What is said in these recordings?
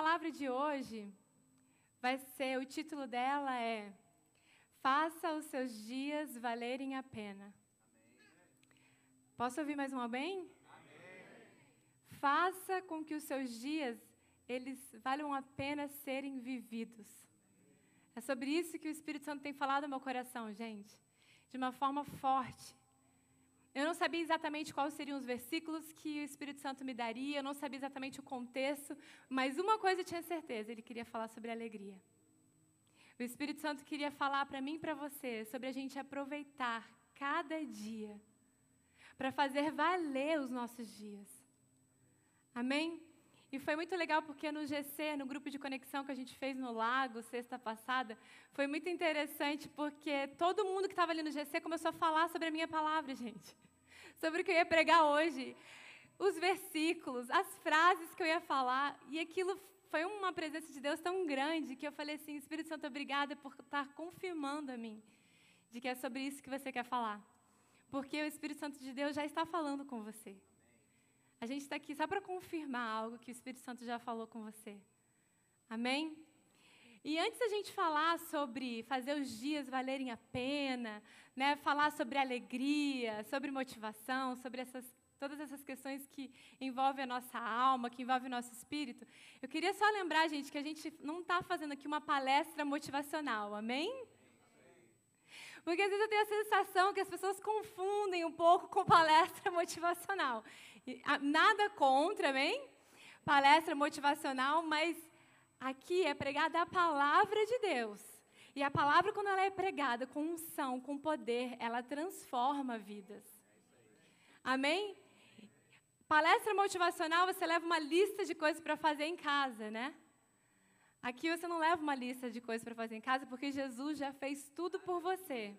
palavra de hoje vai ser, o título dela é Faça os seus dias valerem a pena. Posso ouvir mais um bem? Faça com que os seus dias eles valham a pena serem vividos. É sobre isso que o Espírito Santo tem falado no meu coração, gente, de uma forma forte. Eu não sabia exatamente quais seriam os versículos que o Espírito Santo me daria, eu não sabia exatamente o contexto, mas uma coisa eu tinha certeza: ele queria falar sobre alegria. O Espírito Santo queria falar para mim e para você sobre a gente aproveitar cada dia para fazer valer os nossos dias. Amém? E foi muito legal porque no GC, no grupo de conexão que a gente fez no Lago, sexta passada, foi muito interessante porque todo mundo que estava ali no GC começou a falar sobre a minha palavra, gente. Sobre o que eu ia pregar hoje. Os versículos, as frases que eu ia falar. E aquilo foi uma presença de Deus tão grande que eu falei assim: Espírito Santo, obrigada por estar confirmando a mim de que é sobre isso que você quer falar. Porque o Espírito Santo de Deus já está falando com você. A gente está aqui só para confirmar algo que o Espírito Santo já falou com você. Amém? E antes da gente falar sobre fazer os dias valerem a pena, né, falar sobre alegria, sobre motivação, sobre essas, todas essas questões que envolvem a nossa alma, que envolvem o nosso espírito, eu queria só lembrar, gente, que a gente não está fazendo aqui uma palestra motivacional, amém? Porque às vezes eu tenho a sensação que as pessoas confundem um pouco com palestra motivacional. Nada contra, amém? Palestra motivacional, mas aqui é pregada a palavra de Deus. E a palavra, quando ela é pregada com unção, com poder, ela transforma vidas. Amém? Palestra motivacional, você leva uma lista de coisas para fazer em casa, né? Aqui você não leva uma lista de coisas para fazer em casa, porque Jesus já fez tudo por você.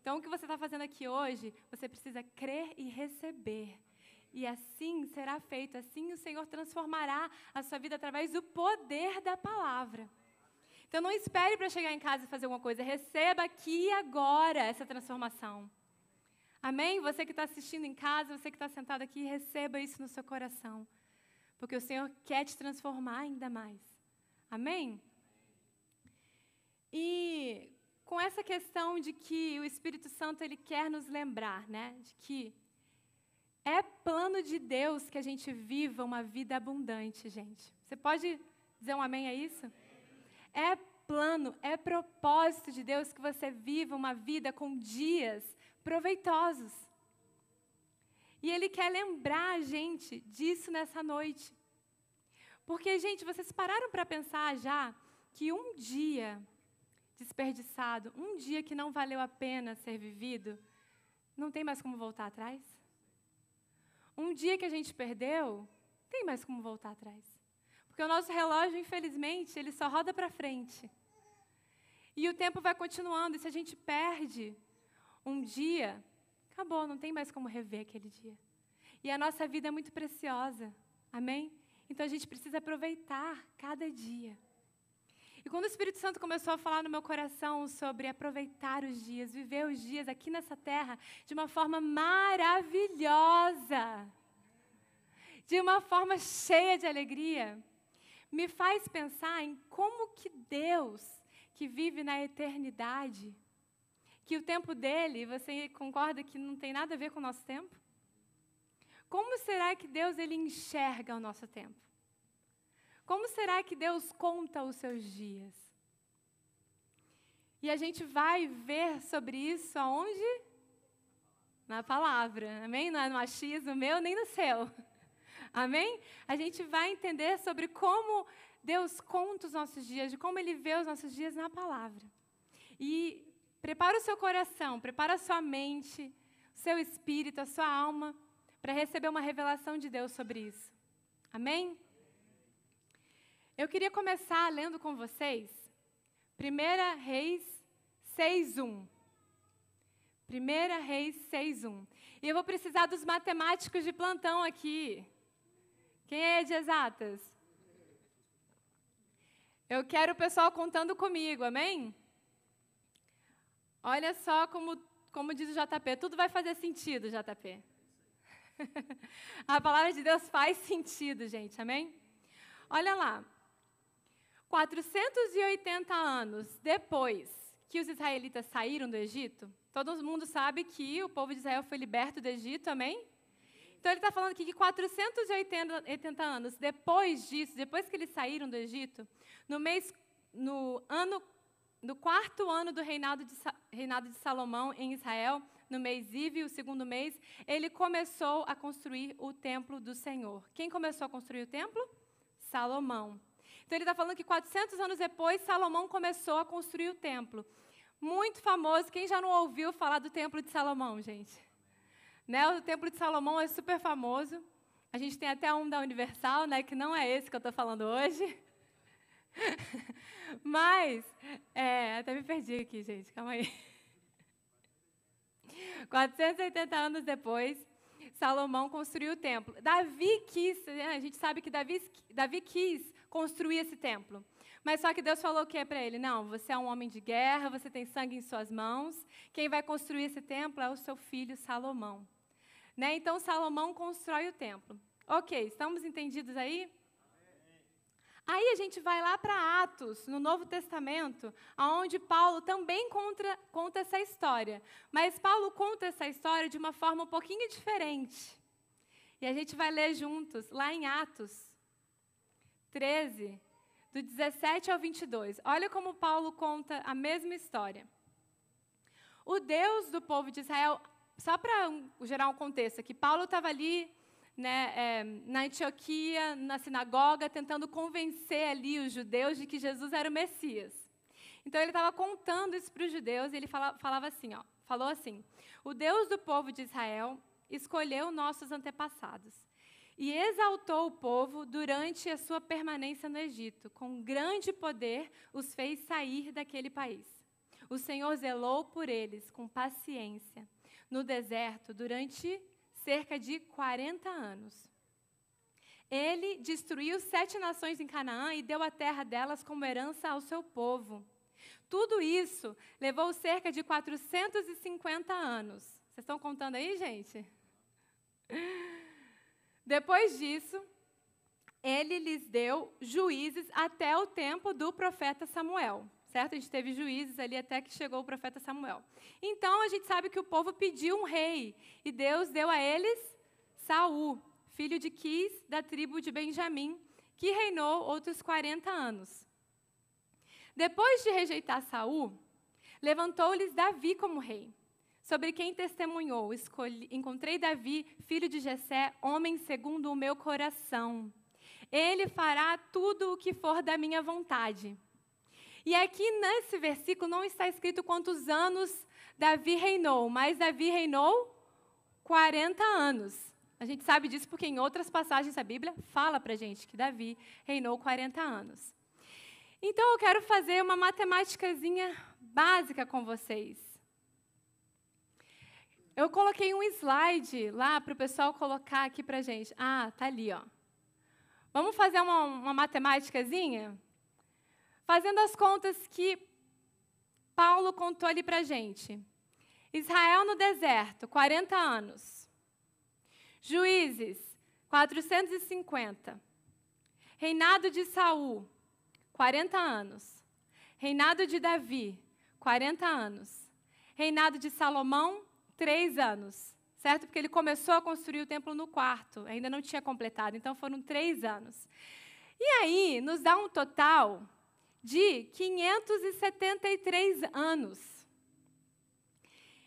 Então, o que você está fazendo aqui hoje, você precisa crer e receber. E assim será feito, assim o Senhor transformará a sua vida através do poder da palavra. Então não espere para chegar em casa e fazer alguma coisa, receba aqui e agora essa transformação. Amém? Você que está assistindo em casa, você que está sentado aqui, receba isso no seu coração. Porque o Senhor quer te transformar ainda mais. Amém? E com essa questão de que o Espírito Santo ele quer nos lembrar, né, de que é plano de Deus que a gente viva uma vida abundante, gente. Você pode dizer um amém a isso? É plano, é propósito de Deus que você viva uma vida com dias proveitosos. E Ele quer lembrar a gente disso nessa noite. Porque, gente, vocês pararam para pensar já que um dia desperdiçado, um dia que não valeu a pena ser vivido, não tem mais como voltar atrás? Um dia que a gente perdeu, tem mais como voltar atrás. Porque o nosso relógio, infelizmente, ele só roda para frente. E o tempo vai continuando, e se a gente perde um dia, acabou, não tem mais como rever aquele dia. E a nossa vida é muito preciosa, amém? Então a gente precisa aproveitar cada dia. E quando o Espírito Santo começou a falar no meu coração sobre aproveitar os dias, viver os dias aqui nessa terra de uma forma maravilhosa, de uma forma cheia de alegria, me faz pensar em como que Deus, que vive na eternidade, que o tempo dele, você concorda que não tem nada a ver com o nosso tempo? Como será que Deus ele enxerga o nosso tempo? Como será que Deus conta os seus dias? E a gente vai ver sobre isso aonde? Na palavra, amém? Não é no achismo meu nem no seu. Amém? A gente vai entender sobre como Deus conta os nossos dias, de como Ele vê os nossos dias na palavra. E prepara o seu coração, prepara a sua mente, o seu espírito, a sua alma, para receber uma revelação de Deus sobre isso. Amém? Eu queria começar lendo com vocês 1 Reis 6.1. 1 Reis 6.1. E eu vou precisar dos matemáticos de plantão aqui. Quem é de exatas? Eu quero o pessoal contando comigo, amém? Olha só como, como diz o JP, tudo vai fazer sentido, JP. A palavra de Deus faz sentido, gente, amém? Olha lá, 480 anos depois que os israelitas saíram do Egito, todo mundo sabe que o povo de Israel foi liberto do Egito, amém? Então ele está falando aqui que 480 anos depois disso, depois que eles saíram do Egito, no mês, no ano, no quarto ano do reinado de, reinado de Salomão em Israel, no mês Ive, o segundo mês, ele começou a construir o templo do Senhor. Quem começou a construir o templo? Salomão. Então ele está falando que 400 anos depois, Salomão começou a construir o templo. Muito famoso. Quem já não ouviu falar do templo de Salomão, gente? Né? O templo de Salomão é super famoso. A gente tem até um da Universal, né, que não é esse que eu estou falando hoje. Mas, é, até me perdi aqui, gente, calma aí. 480 anos depois, Salomão construiu o templo. Davi quis, né, a gente sabe que Davi, Davi quis construir esse templo. Mas só que Deus falou o que para ele? Não, você é um homem de guerra, você tem sangue em suas mãos. Quem vai construir esse templo é o seu filho Salomão. Né? Então Salomão constrói o templo. Ok, estamos entendidos aí? Aí a gente vai lá para Atos, no Novo Testamento, onde Paulo também conta, conta essa história. Mas Paulo conta essa história de uma forma um pouquinho diferente. E a gente vai ler juntos, lá em Atos, 13, do 17 ao 22. Olha como Paulo conta a mesma história. O Deus do povo de Israel, só para gerar um contexto aqui, Paulo estava ali né, é, na Antioquia, na sinagoga, tentando convencer ali os judeus de que Jesus era o Messias. Então ele estava contando isso para os judeus e ele fala, falava assim, ó, falou assim: o Deus do povo de Israel escolheu nossos antepassados e exaltou o povo durante a sua permanência no Egito. Com grande poder, os fez sair daquele país. O Senhor zelou por eles com paciência no deserto durante cerca de 40 anos. Ele destruiu sete nações em Canaã e deu a terra delas como herança ao seu povo. Tudo isso levou cerca de 450 anos. Vocês estão contando aí, gente? Depois disso, ele lhes deu juízes até o tempo do profeta Samuel. Certo? A gente teve juízes ali até que chegou o profeta Samuel. Então a gente sabe que o povo pediu um rei e Deus deu a eles Saul, filho de Quis, da tribo de Benjamim, que reinou outros 40 anos. Depois de rejeitar Saul, levantou-lhes Davi como rei sobre quem testemunhou: escolhi, encontrei Davi, filho de Jessé, homem segundo o meu coração. Ele fará tudo o que for da minha vontade. E aqui nesse versículo não está escrito quantos anos Davi reinou, mas Davi reinou 40 anos. A gente sabe disso porque em outras passagens da Bíblia fala para gente que Davi reinou 40 anos. Então eu quero fazer uma matemáticazinha básica com vocês. Eu coloquei um slide lá para o pessoal colocar aqui para gente. Ah, tá ali, ó. Vamos fazer uma, uma matemáticazinha? Fazendo as contas que Paulo contou ali para gente. Israel no deserto, 40 anos. Juízes, 450. Reinado de Saul, 40 anos. Reinado de Davi, 40 anos. Reinado de Salomão, três anos, certo? Porque ele começou a construir o templo no quarto, ainda não tinha completado, então foram três anos. E aí, nos dá um total de 573 anos.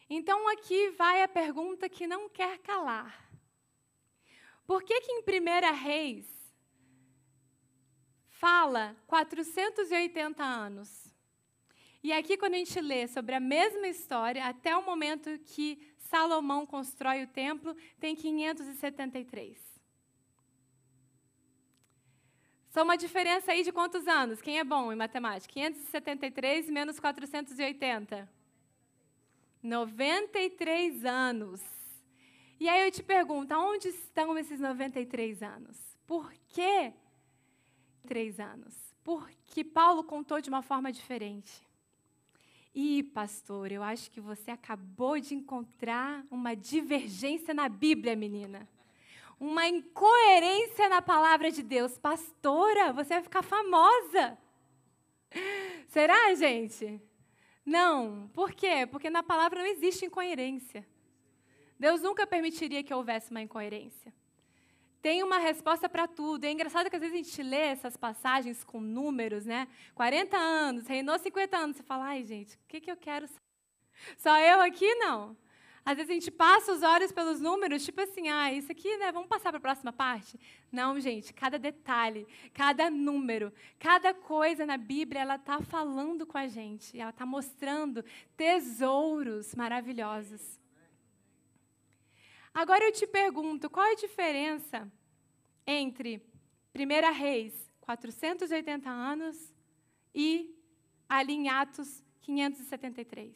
Então, aqui vai a pergunta que não quer calar. Por que, que em 1 Reis fala 480 anos? E aqui, quando a gente lê sobre a mesma história, até o momento que Salomão constrói o templo, tem 573. Só uma diferença aí de quantos anos? Quem é bom em matemática? 573 menos 480. 93 anos. E aí eu te pergunto, aonde estão esses 93 anos? Por que três anos? Porque Paulo contou de uma forma diferente. Ih, pastor, eu acho que você acabou de encontrar uma divergência na Bíblia, menina. Uma incoerência na palavra de Deus. Pastora, você vai ficar famosa. Será, gente? Não. Por quê? Porque na palavra não existe incoerência. Deus nunca permitiria que houvesse uma incoerência. Tem uma resposta para tudo. É engraçado que às vezes a gente lê essas passagens com números, né? 40 anos, reinou 50 anos. Você fala, ai, gente, o que, que eu quero Só eu aqui? Não. Às vezes a gente passa os olhos pelos números, tipo assim, ah, isso aqui, né? Vamos passar para a próxima parte? Não, gente, cada detalhe, cada número, cada coisa na Bíblia, ela está falando com a gente, ela está mostrando tesouros maravilhosos. Agora eu te pergunto, qual é a diferença entre 1 Reis, 480 anos, e ali em Atos 573?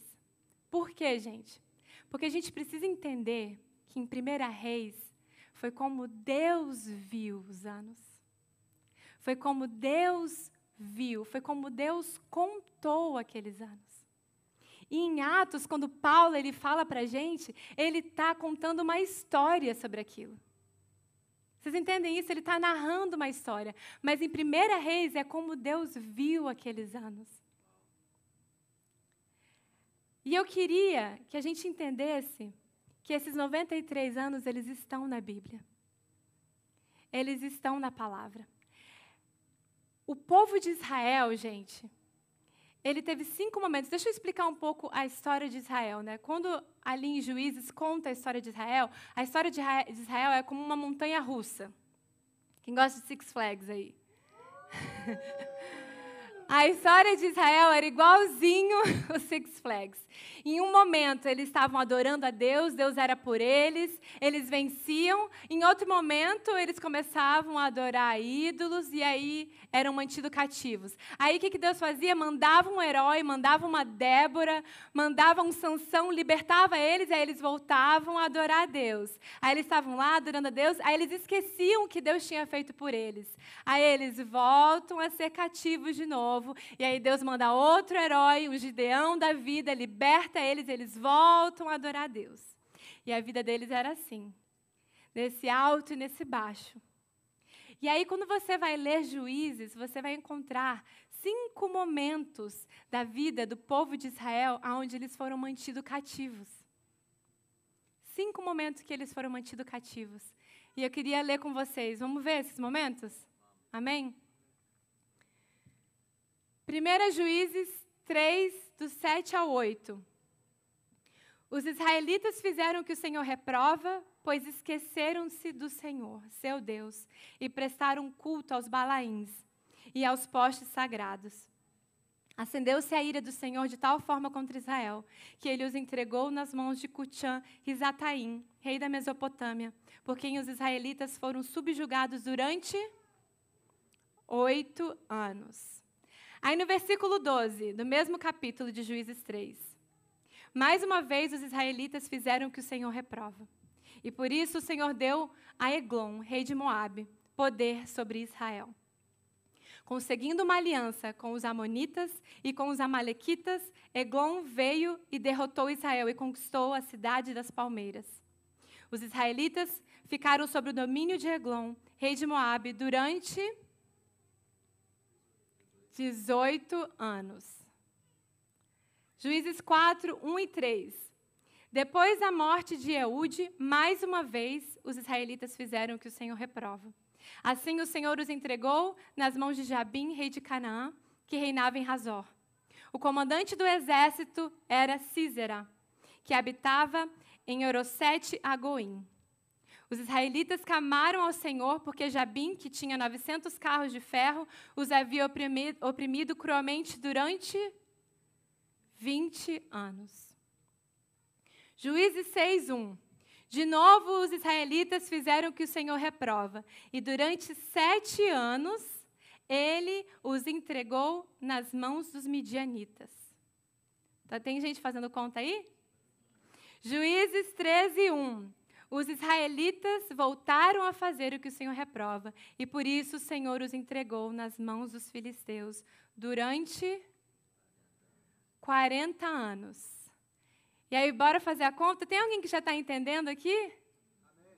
Por quê, gente? Porque a gente precisa entender que em 1 Reis foi como Deus viu os anos. Foi como Deus viu, foi como Deus contou aqueles anos. E em Atos, quando Paulo ele fala para a gente, ele está contando uma história sobre aquilo. Vocês entendem isso? Ele está narrando uma história. Mas em 1 Reis é como Deus viu aqueles anos. E eu queria que a gente entendesse que esses 93 anos, eles estão na Bíblia. Eles estão na palavra. O povo de Israel, gente, ele teve cinco momentos. Deixa eu explicar um pouco a história de Israel. Né? Quando ali em Juízes conta a história de Israel, a história de Israel é como uma montanha russa. Quem gosta de Six Flags aí? A história de Israel era igualzinho o Six Flags. Em um momento eles estavam adorando a Deus, Deus era por eles, eles venciam. Em outro momento eles começavam a adorar ídolos e aí eram mantidos cativos. Aí o que Deus fazia? Mandava um herói, mandava uma Débora, mandava um Sansão, libertava eles, aí eles voltavam a adorar a Deus. Aí eles estavam lá adorando a Deus, aí eles esqueciam o que Deus tinha feito por eles. Aí eles voltam a ser cativos de novo. E aí Deus manda outro herói, um Gideão da vida, liberta eles, eles voltam a adorar a Deus. E a vida deles era assim, nesse alto e nesse baixo. E aí, quando você vai ler Juízes, você vai encontrar cinco momentos da vida do povo de Israel onde eles foram mantidos cativos. Cinco momentos que eles foram mantidos cativos. E eu queria ler com vocês. Vamos ver esses momentos? Amém? 1 Juízes 3, do 7 ao 8. Os israelitas fizeram o que o Senhor reprova, pois esqueceram-se do Senhor, seu Deus, e prestaram culto aos balaíns e aos postes sagrados. Acendeu-se a ira do Senhor de tal forma contra Israel, que ele os entregou nas mãos de Cutã e rei da Mesopotâmia, por quem os israelitas foram subjugados durante oito anos. Aí no versículo 12, do mesmo capítulo de Juízes 3. Mais uma vez, os israelitas fizeram o que o Senhor reprova. E por isso o Senhor deu a Eglon, rei de Moabe, poder sobre Israel. Conseguindo uma aliança com os amonitas e com os amalequitas, Eglon veio e derrotou Israel e conquistou a cidade das palmeiras. Os israelitas ficaram sob o domínio de Eglon, rei de Moabe, durante 18 anos. Juízes 4, 1 e 3. Depois da morte de Eude, mais uma vez os israelitas fizeram o que o Senhor reprova. Assim o Senhor os entregou nas mãos de Jabim, rei de Canaã, que reinava em Razor. O comandante do exército era Císera, que habitava em Orosete Agoim. Os israelitas clamaram ao Senhor porque Jabim, que tinha 900 carros de ferro, os havia oprimido, oprimido cruelmente durante 20 anos. Juízes 6:1. De novo, os israelitas fizeram o que o Senhor reprova, e durante sete anos ele os entregou nas mãos dos midianitas. Tá, tem gente fazendo conta aí? Juízes 13:1. Os israelitas voltaram a fazer o que o Senhor reprova, e por isso o Senhor os entregou nas mãos dos filisteus durante 40 anos. E aí, bora fazer a conta? Tem alguém que já está entendendo aqui? Amém.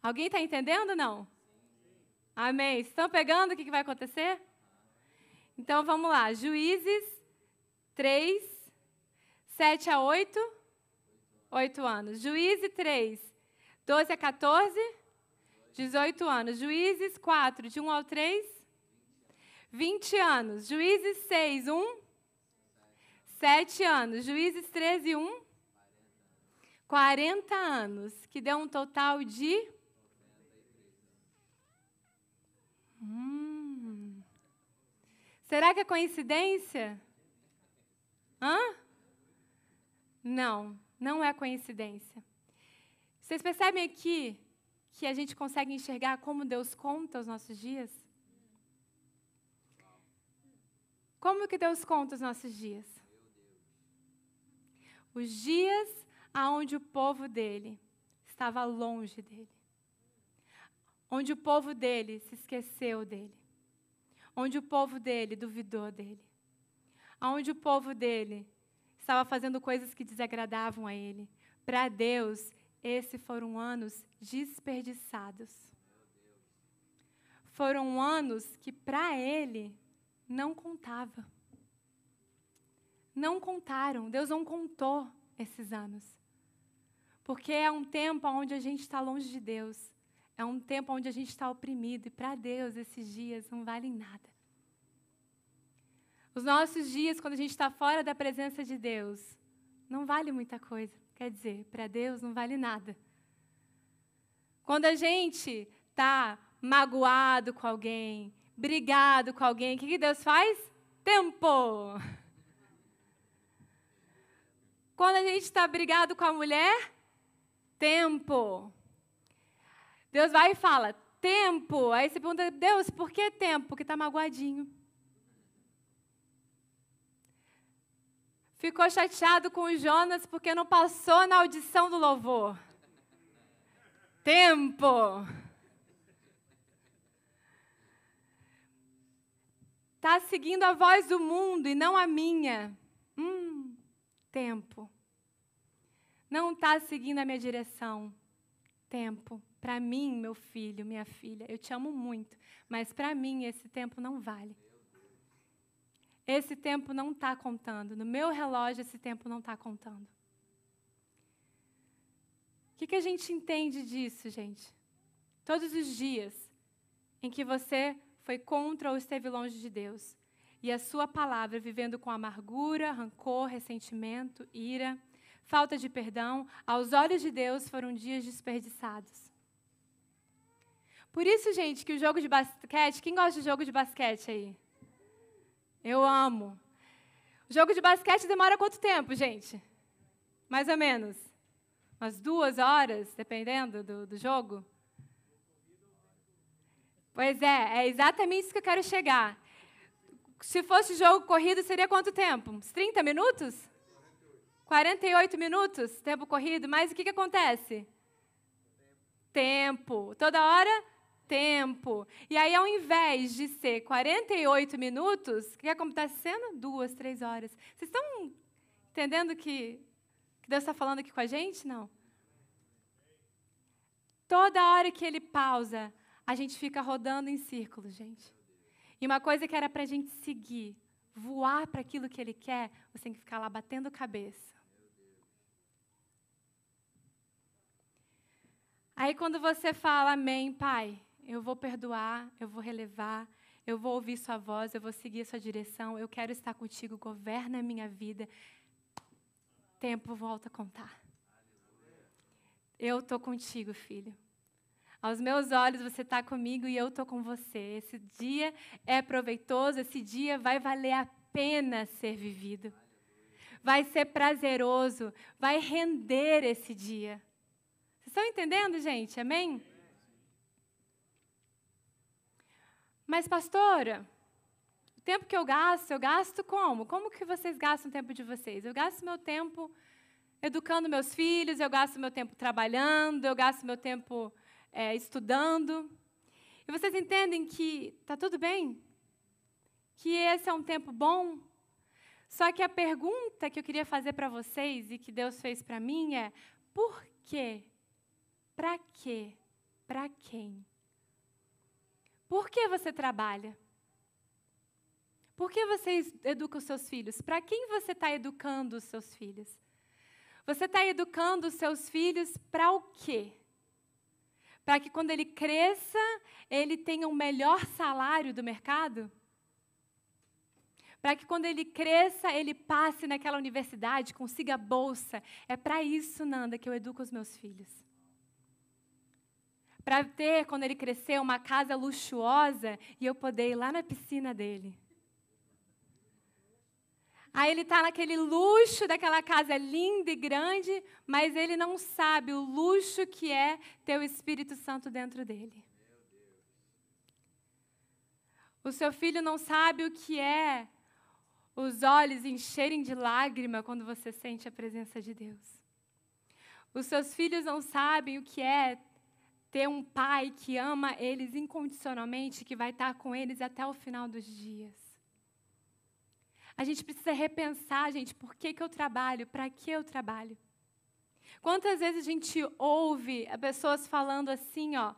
Alguém está entendendo não? Sim. Amém. Estão pegando o que, que vai acontecer? Então vamos lá. Juízes 3, 7 a 8, 8 anos. Juízes 3, 12 a 14, 18 anos. Juízes 4, de 1 ao 3, 20 anos. Juízes 6, 1, 7 anos. Juízes 13, 1, 40 anos, que deu um total de. Hum. Será que é coincidência? Hã? Não, não é coincidência. Vocês percebem aqui que a gente consegue enxergar como Deus conta os nossos dias? Como que Deus conta os nossos dias? Os dias aonde o povo dele estava longe dele. Onde o povo dele se esqueceu dele. Onde o povo dele duvidou dele onde o povo dele estava fazendo coisas que desagradavam a ele. Para Deus, esses foram anos desperdiçados. Foram anos que para ele não contava. Não contaram, Deus não contou esses anos. Porque é um tempo onde a gente está longe de Deus. É um tempo onde a gente está oprimido. E para Deus, esses dias não valem nada. Os nossos dias, quando a gente está fora da presença de Deus, não vale muita coisa. Quer dizer, para Deus não vale nada. Quando a gente está magoado com alguém, brigado com alguém, o que, que Deus faz? Tempo! Quando a gente está brigado com a mulher, tempo. Deus vai e fala, tempo. Aí você pergunta, Deus, por que tempo? Porque está magoadinho. Ficou chateado com o Jonas porque não passou na audição do louvor. Tempo. Está seguindo a voz do mundo e não a minha. Hum, tempo. Não está seguindo a minha direção. Tempo. Para mim, meu filho, minha filha, eu te amo muito, mas para mim esse tempo não vale. Esse tempo não está contando. No meu relógio, esse tempo não está contando. O que, que a gente entende disso, gente? Todos os dias em que você foi contra ou esteve longe de Deus, e a sua palavra vivendo com amargura, rancor, ressentimento, ira, falta de perdão, aos olhos de Deus foram dias desperdiçados. Por isso, gente, que o jogo de basquete, quem gosta de jogo de basquete aí? Eu amo. O jogo de basquete demora quanto tempo, gente? Mais ou menos. Umas duas horas, dependendo do, do jogo? Pois é, é exatamente isso que eu quero chegar. Se fosse jogo corrido, seria quanto tempo? Uns 30 minutos? 48 minutos, tempo corrido. Mas o que, que acontece? Tempo. Toda hora tempo. E aí, ao invés de ser 48 minutos, o que está acontecendo? Duas, três horas. Vocês estão entendendo que, que Deus está falando aqui com a gente? Não. Toda hora que ele pausa, a gente fica rodando em círculos, gente. E uma coisa que era para a gente seguir, voar para aquilo que ele quer, você tem que ficar lá batendo cabeça. Aí quando você fala amém, pai, eu vou perdoar, eu vou relevar, eu vou ouvir Sua voz, eu vou seguir Sua direção, eu quero estar contigo, governa a minha vida. Tempo volta a contar. Eu estou contigo, filho. Aos meus olhos você está comigo e eu estou com você. Esse dia é proveitoso, esse dia vai valer a pena ser vivido. Vai ser prazeroso, vai render esse dia. Vocês estão entendendo, gente? Amém? Mas, pastora, o tempo que eu gasto, eu gasto como? Como que vocês gastam o tempo de vocês? Eu gasto meu tempo educando meus filhos, eu gasto meu tempo trabalhando, eu gasto meu tempo é, estudando. E vocês entendem que está tudo bem? Que esse é um tempo bom? Só que a pergunta que eu queria fazer para vocês e que Deus fez para mim é: por quê? Para quê? Para quem? Por que você trabalha? Por que você educa os seus filhos? Para quem você está educando os seus filhos? Você está educando os seus filhos para o quê? Para que quando ele cresça, ele tenha o melhor salário do mercado? Para que quando ele cresça, ele passe naquela universidade, consiga bolsa. É para isso, Nanda, que eu educo os meus filhos. Para ter, quando ele crescer, uma casa luxuosa e eu poder ir lá na piscina dele. Aí ele está naquele luxo daquela casa linda e grande, mas ele não sabe o luxo que é ter o Espírito Santo dentro dele. O seu filho não sabe o que é os olhos encherem de lágrima quando você sente a presença de Deus. Os seus filhos não sabem o que é ter um pai que ama eles incondicionalmente, que vai estar com eles até o final dos dias. A gente precisa repensar, gente, por que, que eu trabalho, para que eu trabalho. Quantas vezes a gente ouve pessoas falando assim, ó,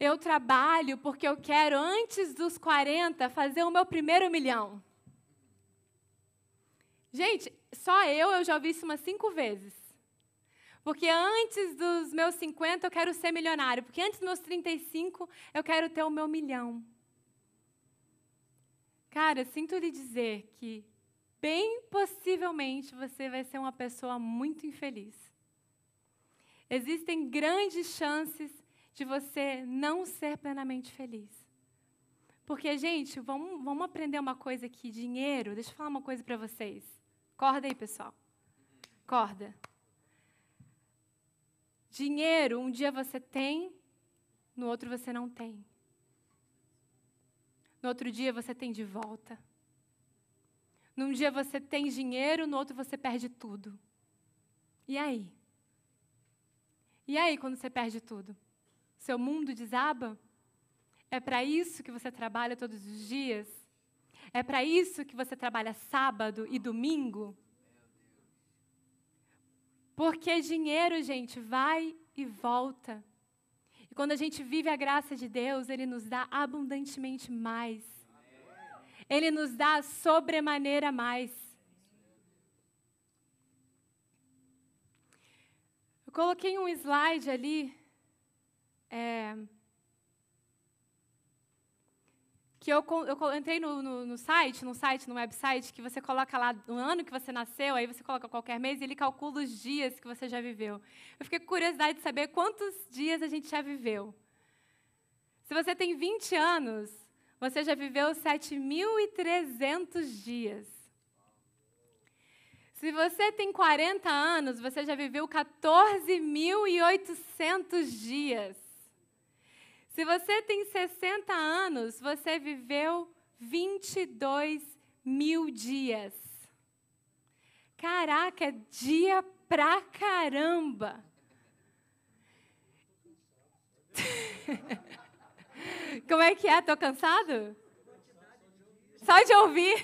eu trabalho porque eu quero, antes dos 40, fazer o meu primeiro milhão. Gente, só eu, eu já ouvi isso umas cinco vezes. Porque antes dos meus 50 eu quero ser milionário. Porque antes dos meus 35 eu quero ter o meu milhão. Cara, sinto lhe dizer que, bem possivelmente, você vai ser uma pessoa muito infeliz. Existem grandes chances de você não ser plenamente feliz. Porque, gente, vamos, vamos aprender uma coisa aqui: dinheiro. Deixa eu falar uma coisa para vocês. Corda aí, pessoal. Corda. Dinheiro, um dia você tem, no outro você não tem. No outro dia você tem de volta. Num dia você tem dinheiro, no outro você perde tudo. E aí? E aí quando você perde tudo? Seu mundo desaba? É para isso que você trabalha todos os dias? É para isso que você trabalha sábado e domingo? Porque dinheiro, gente, vai e volta. Quando a gente vive a graça de Deus, Ele nos dá abundantemente mais. Ele nos dá sobremaneira mais. Eu coloquei um slide ali. É, que eu, eu entrei no, no, no, site, no site, no website, que você coloca lá o ano que você nasceu, aí você coloca qualquer mês e ele calcula os dias que você já viveu. Eu fiquei com curiosidade de saber quantos dias a gente já viveu. Se você tem 20 anos, você já viveu 7.300 dias. Se você tem 40 anos, você já viveu 14.800 dias. Se você tem 60 anos, você viveu 22 mil dias. Caraca, é dia pra caramba! Como é que é? Tô cansado? Só de ouvir.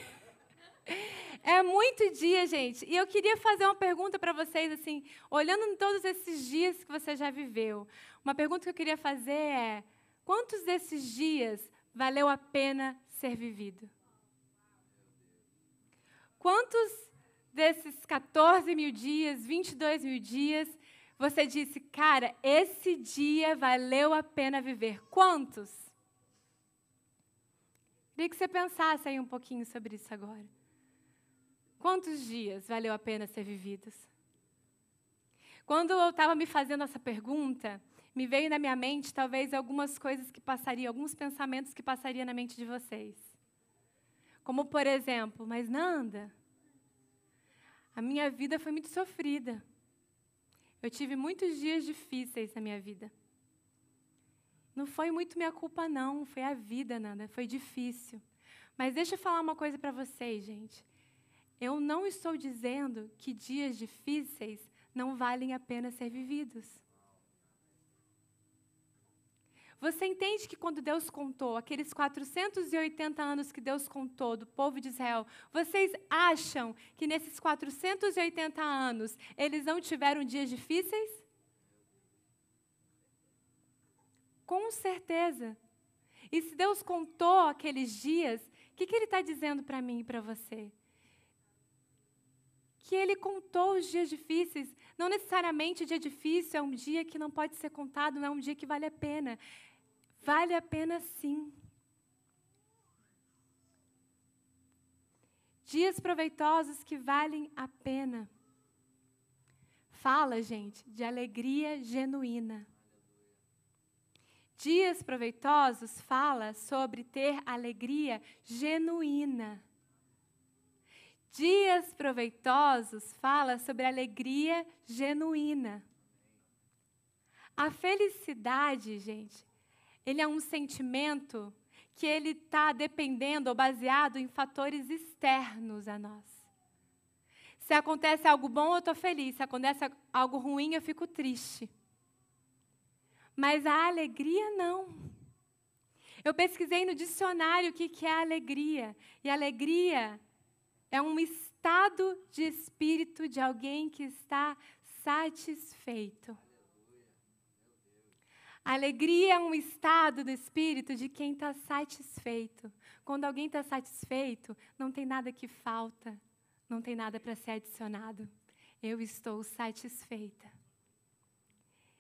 É muito dia, gente. E eu queria fazer uma pergunta para vocês, assim, olhando em todos esses dias que você já viveu. Uma pergunta que eu queria fazer é: Quantos desses dias valeu a pena ser vivido? Quantos desses 14 mil dias, 22 mil dias, você disse, cara, esse dia valeu a pena viver? Quantos? Queria que você pensasse aí um pouquinho sobre isso agora. Quantos dias valeu a pena ser vividos? Quando eu estava me fazendo essa pergunta, me veio na minha mente talvez algumas coisas que passariam, alguns pensamentos que passariam na mente de vocês. Como, por exemplo, mas Nanda, a minha vida foi muito sofrida. Eu tive muitos dias difíceis na minha vida. Não foi muito minha culpa, não. Foi a vida, Nanda. Foi difícil. Mas deixa eu falar uma coisa para vocês, gente. Eu não estou dizendo que dias difíceis não valem a pena ser vividos. Você entende que quando Deus contou, aqueles 480 anos que Deus contou do povo de Israel, vocês acham que nesses 480 anos eles não tiveram dias difíceis? Com certeza. E se Deus contou aqueles dias, O que, que ele está dizendo para mim e para você? Que ele contou os dias difíceis. Não necessariamente o dia difícil é um dia que não pode ser contado, não é um dia que vale a pena. Vale a pena sim. Dias proveitosos que valem a pena. Fala, gente, de alegria genuína. Dias proveitosos fala sobre ter alegria genuína. Dias proveitosos fala sobre alegria genuína. A felicidade, gente, ele é um sentimento que ele está dependendo ou baseado em fatores externos a nós. Se acontece algo bom, eu estou feliz. Se acontece algo ruim, eu fico triste. Mas a alegria, não. Eu pesquisei no dicionário o que, que é alegria. E alegria é um estado de espírito de alguém que está satisfeito. A alegria é um estado do espírito de quem está satisfeito. Quando alguém está satisfeito, não tem nada que falta, não tem nada para ser adicionado. Eu estou satisfeita.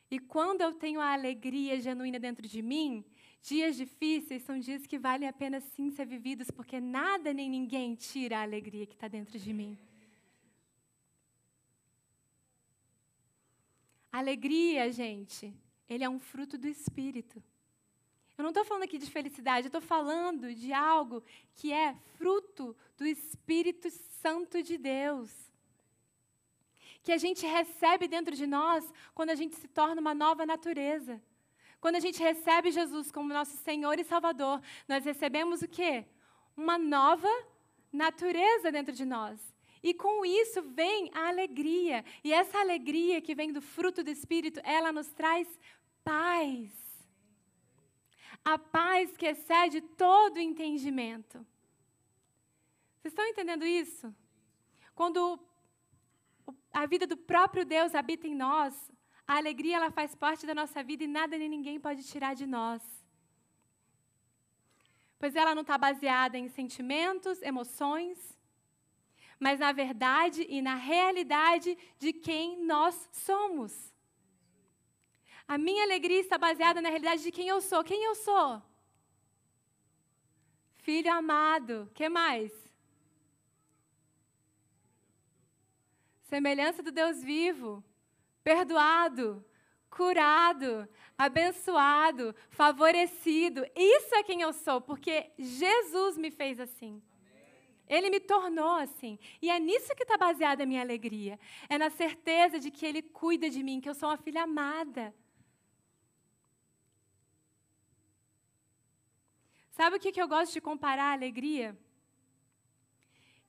E quando eu tenho a alegria genuína dentro de mim, dias difíceis são dias que valem a pena sim ser vividos, porque nada nem ninguém tira a alegria que está dentro de mim. Alegria, gente, ele é um fruto do Espírito. Eu não estou falando aqui de felicidade, eu estou falando de algo que é fruto do Espírito Santo de Deus. Que a gente recebe dentro de nós quando a gente se torna uma nova natureza. Quando a gente recebe Jesus como nosso Senhor e Salvador, nós recebemos o quê? Uma nova natureza dentro de nós. E com isso vem a alegria. E essa alegria que vem do fruto do Espírito, ela nos traz paz. A paz que excede todo entendimento. Vocês estão entendendo isso? Quando a vida do próprio Deus habita em nós, a alegria ela faz parte da nossa vida e nada nem ninguém pode tirar de nós. Pois ela não está baseada em sentimentos, emoções, mas na verdade e na realidade de quem nós somos. A minha alegria está baseada na realidade de quem eu sou. Quem eu sou? Filho amado. Que mais? Semelhança do Deus vivo, perdoado, curado, abençoado, favorecido. Isso é quem eu sou, porque Jesus me fez assim. Ele me tornou assim. E é nisso que está baseada a minha alegria. É na certeza de que Ele cuida de mim, que eu sou uma filha amada. Sabe o que, que eu gosto de comparar a alegria?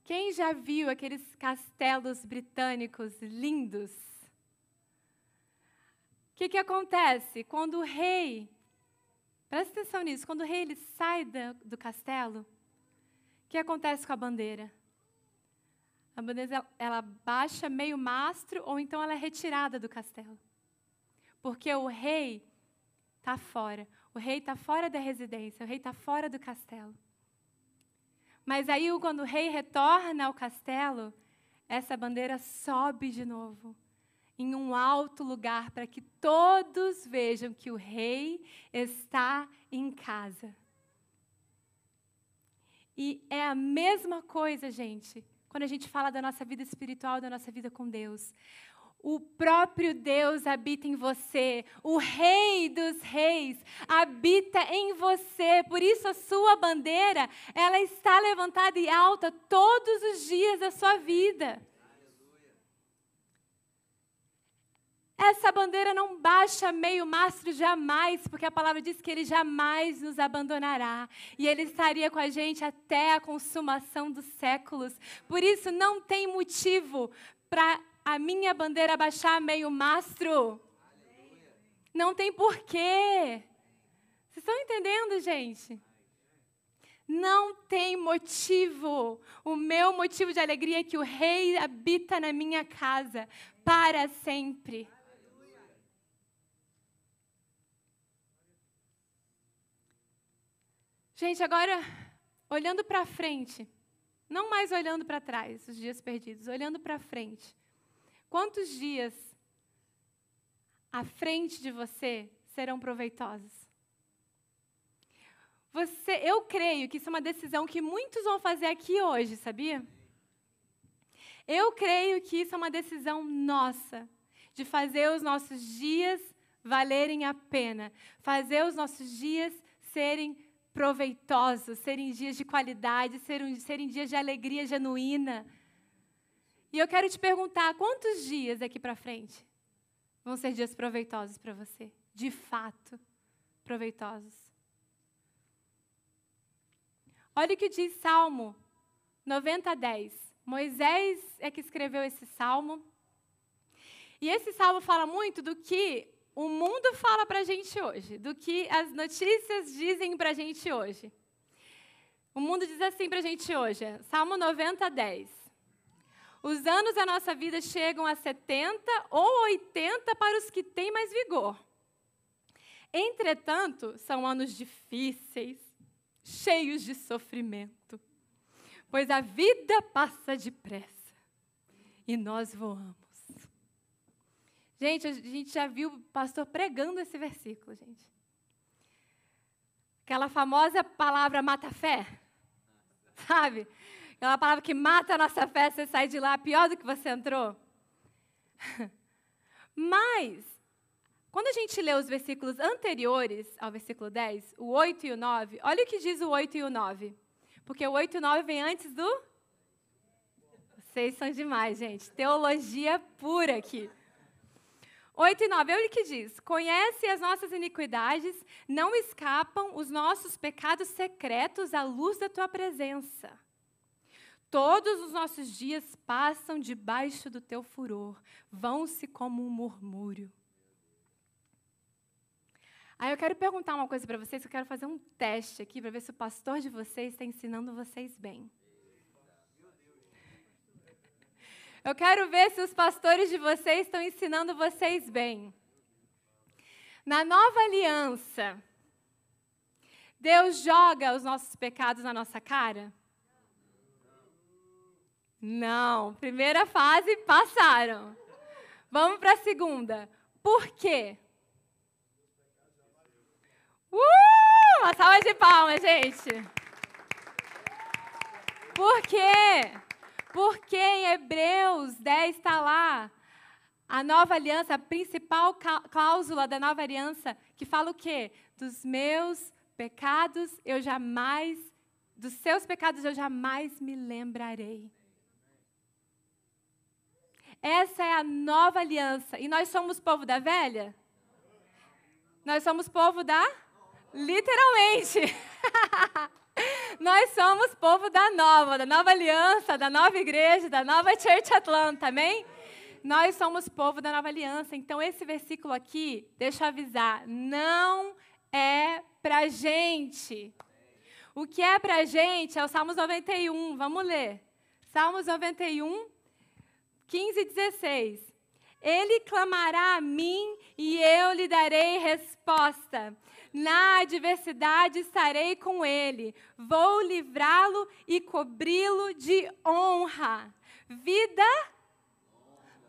Quem já viu aqueles castelos britânicos lindos? O que, que acontece? Quando o rei, presta atenção nisso, quando o rei ele sai do castelo, que acontece com a bandeira? A bandeira ela baixa meio mastro ou então ela é retirada do castelo. Porque o rei está fora. O rei está fora da residência, o rei está fora do castelo. Mas aí, quando o rei retorna ao castelo, essa bandeira sobe de novo em um alto lugar para que todos vejam que o rei está em casa. E é a mesma coisa, gente, quando a gente fala da nossa vida espiritual, da nossa vida com Deus. O próprio Deus habita em você. O Rei dos Reis habita em você. Por isso a sua bandeira, ela está levantada e alta todos os dias da sua vida. Essa bandeira não baixa meio mastro jamais, porque a palavra diz que ele jamais nos abandonará e ele estaria com a gente até a consumação dos séculos. Por isso não tem motivo para a minha bandeira baixar meio mastro. Não tem porquê. Vocês estão entendendo, gente? Não tem motivo. O meu motivo de alegria é que o Rei habita na minha casa para sempre. Gente, agora olhando para frente, não mais olhando para trás, os dias perdidos, olhando para frente. Quantos dias à frente de você serão proveitosos? Você, eu creio que isso é uma decisão que muitos vão fazer aqui hoje, sabia? Eu creio que isso é uma decisão nossa, de fazer os nossos dias valerem a pena, fazer os nossos dias serem proveitosos, serem dias de qualidade, serem, serem dias de alegria genuína. E eu quero te perguntar: quantos dias daqui para frente vão ser dias proveitosos para você? De fato, proveitosos. Olha o que diz Salmo 90, 10. Moisés é que escreveu esse salmo. E esse salmo fala muito do que o mundo fala para a gente hoje, do que as notícias dizem para a gente hoje. O mundo diz assim para a gente hoje, Salmo 90, 10. Os anos da nossa vida chegam a 70 ou 80 para os que têm mais vigor. Entretanto, são anos difíceis, cheios de sofrimento, pois a vida passa depressa e nós voamos. Gente, a gente já viu o pastor pregando esse versículo, gente. Aquela famosa palavra mata fé. Sabe? Aquela palavra que mata a nossa fé, você sai de lá pior do que você entrou. Mas, quando a gente lê os versículos anteriores ao versículo 10, o 8 e o 9, olha o que diz o 8 e o 9. Porque o 8 e o 9 vem antes do. Vocês são demais, gente. Teologia pura aqui. 8 e 9, olha o que diz: Conhece as nossas iniquidades, não escapam os nossos pecados secretos à luz da tua presença. Todos os nossos dias passam debaixo do teu furor, vão-se como um murmúrio. Aí eu quero perguntar uma coisa para vocês, eu quero fazer um teste aqui para ver se o pastor de vocês está ensinando vocês bem. Eu quero ver se os pastores de vocês estão ensinando vocês bem. Na nova aliança, Deus joga os nossos pecados na nossa cara? Não. Primeira fase, passaram. Vamos para a segunda. Por quê? Uh! Uma salva de palmas, gente. Por quê? Porque em Hebreus 10 está lá a nova aliança, a principal cláusula da nova aliança, que fala o quê? Dos meus pecados eu jamais, dos seus pecados eu jamais me lembrarei. Essa é a nova aliança. E nós somos povo da velha? Nós somos povo da? Literalmente. Nós somos povo da nova, da nova aliança, da nova igreja, da nova Church Atlanta, amém? Nós somos povo da nova aliança. Então, esse versículo aqui, deixa eu avisar, não é pra gente. O que é pra gente é o Salmos 91. Vamos ler. Salmos 91, 15 e 16. Ele clamará a mim e eu lhe darei resposta. Na adversidade estarei com ele. Vou livrá-lo e cobri-lo de honra. Vida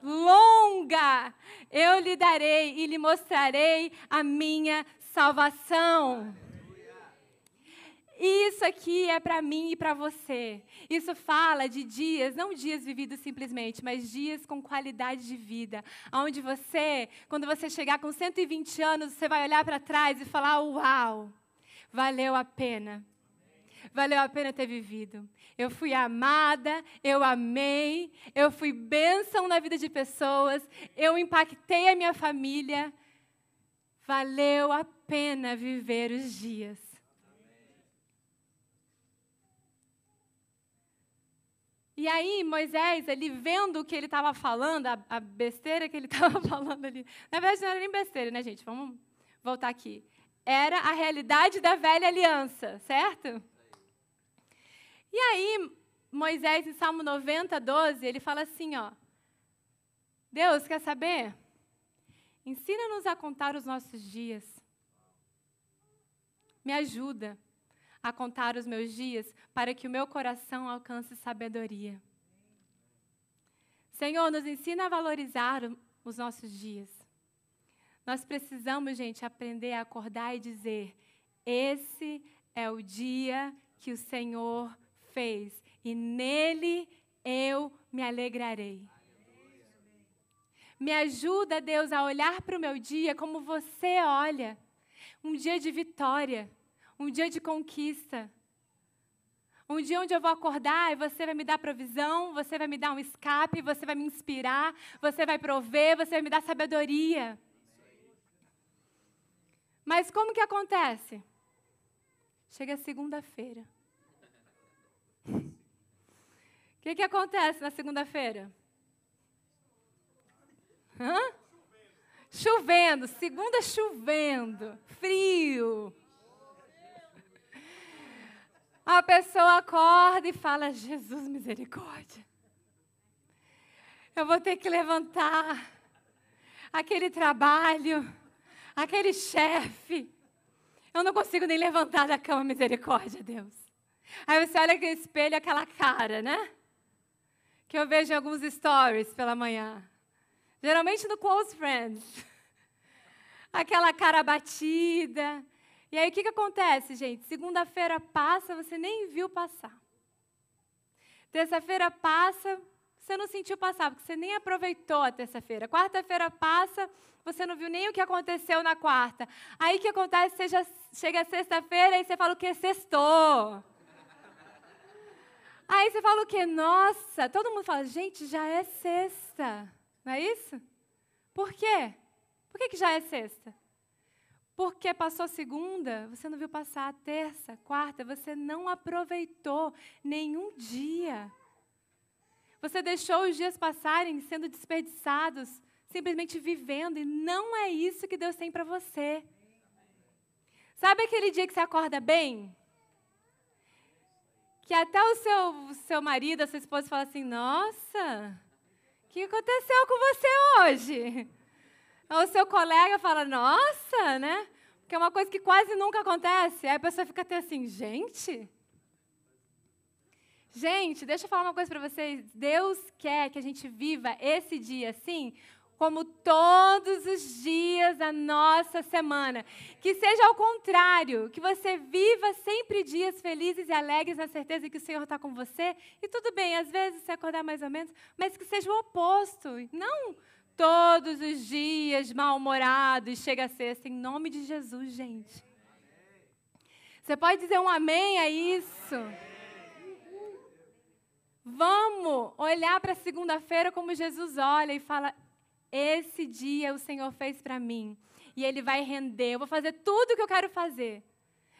longa eu lhe darei e lhe mostrarei a minha salvação. Isso aqui é para mim e para você. Isso fala de dias, não dias vividos simplesmente, mas dias com qualidade de vida. Onde você, quando você chegar com 120 anos, você vai olhar para trás e falar: Uau, valeu a pena. Valeu a pena ter vivido. Eu fui amada, eu amei, eu fui bênção na vida de pessoas, eu impactei a minha família. Valeu a pena viver os dias. E aí, Moisés, ele vendo o que ele estava falando, a, a, besteira que ele estava falando ali. Na verdade, não era nem besteira, né, gente? Vamos voltar aqui. Era a realidade da velha aliança, certo? E aí, Moisés, em Salmo 90, 12, ele fala assim: ó. Deus, quer saber? Ensina-nos a contar os nossos dias. Me ajuda a contar os meus dias para que o meu coração alcance sabedoria. Senhor, nos ensina a valorizar os nossos dias. Nós precisamos, gente, aprender a acordar e dizer: esse é o dia que o Senhor fez e nele eu me alegrarei. Me ajuda, Deus, a olhar para o meu dia como você olha. Um dia de vitória, um dia de conquista. Um dia onde eu vou acordar e você vai me dar provisão, você vai me dar um escape, você vai me inspirar, você vai prover, você vai me dar sabedoria. Mas como que acontece? Chega segunda-feira. O que, que acontece na segunda-feira? Hã? Chovendo, segunda chovendo, frio. A pessoa acorda e fala: Jesus, misericórdia. Eu vou ter que levantar aquele trabalho, aquele chefe. Eu não consigo nem levantar da cama, misericórdia, Deus. Aí você olha aquele espelho, aquela cara, né? Que eu vejo em alguns stories pela manhã. Geralmente no Close Friends. Aquela cara batida. E aí o que, que acontece, gente? Segunda-feira passa, você nem viu passar. Terça-feira passa, você não sentiu passar, porque você nem aproveitou a terça-feira. Quarta-feira passa, você não viu nem o que aconteceu na quarta. Aí o que acontece? Você já chega sexta-feira e você fala o que? Sextou. Aí você fala o quê? Nossa, todo mundo fala, gente, já é sexta. Não é isso? Por quê? Por que, que já é sexta? Porque passou segunda, você não viu passar a terça, quarta, você não aproveitou nenhum dia. Você deixou os dias passarem sendo desperdiçados, simplesmente vivendo, e não é isso que Deus tem para você. Sabe aquele dia que você acorda bem? Que até o seu, o seu marido, a sua esposa fala assim: Nossa, que aconteceu com você hoje? O seu colega fala, nossa, né? Que é uma coisa que quase nunca acontece. Aí a pessoa fica até assim, gente. Gente, deixa eu falar uma coisa para vocês. Deus quer que a gente viva esse dia assim, como todos os dias da nossa semana. Que seja ao contrário, que você viva sempre dias felizes e alegres na certeza que o Senhor está com você. E tudo bem, às vezes você acordar mais ou menos, mas que seja o oposto. Não todos os dias mal-humorado e chega a sexta, em nome de Jesus, gente. Você pode dizer um amém a isso? Vamos olhar para segunda-feira como Jesus olha e fala: esse dia o Senhor fez para mim. E Ele vai render. Eu vou fazer tudo o que eu quero fazer.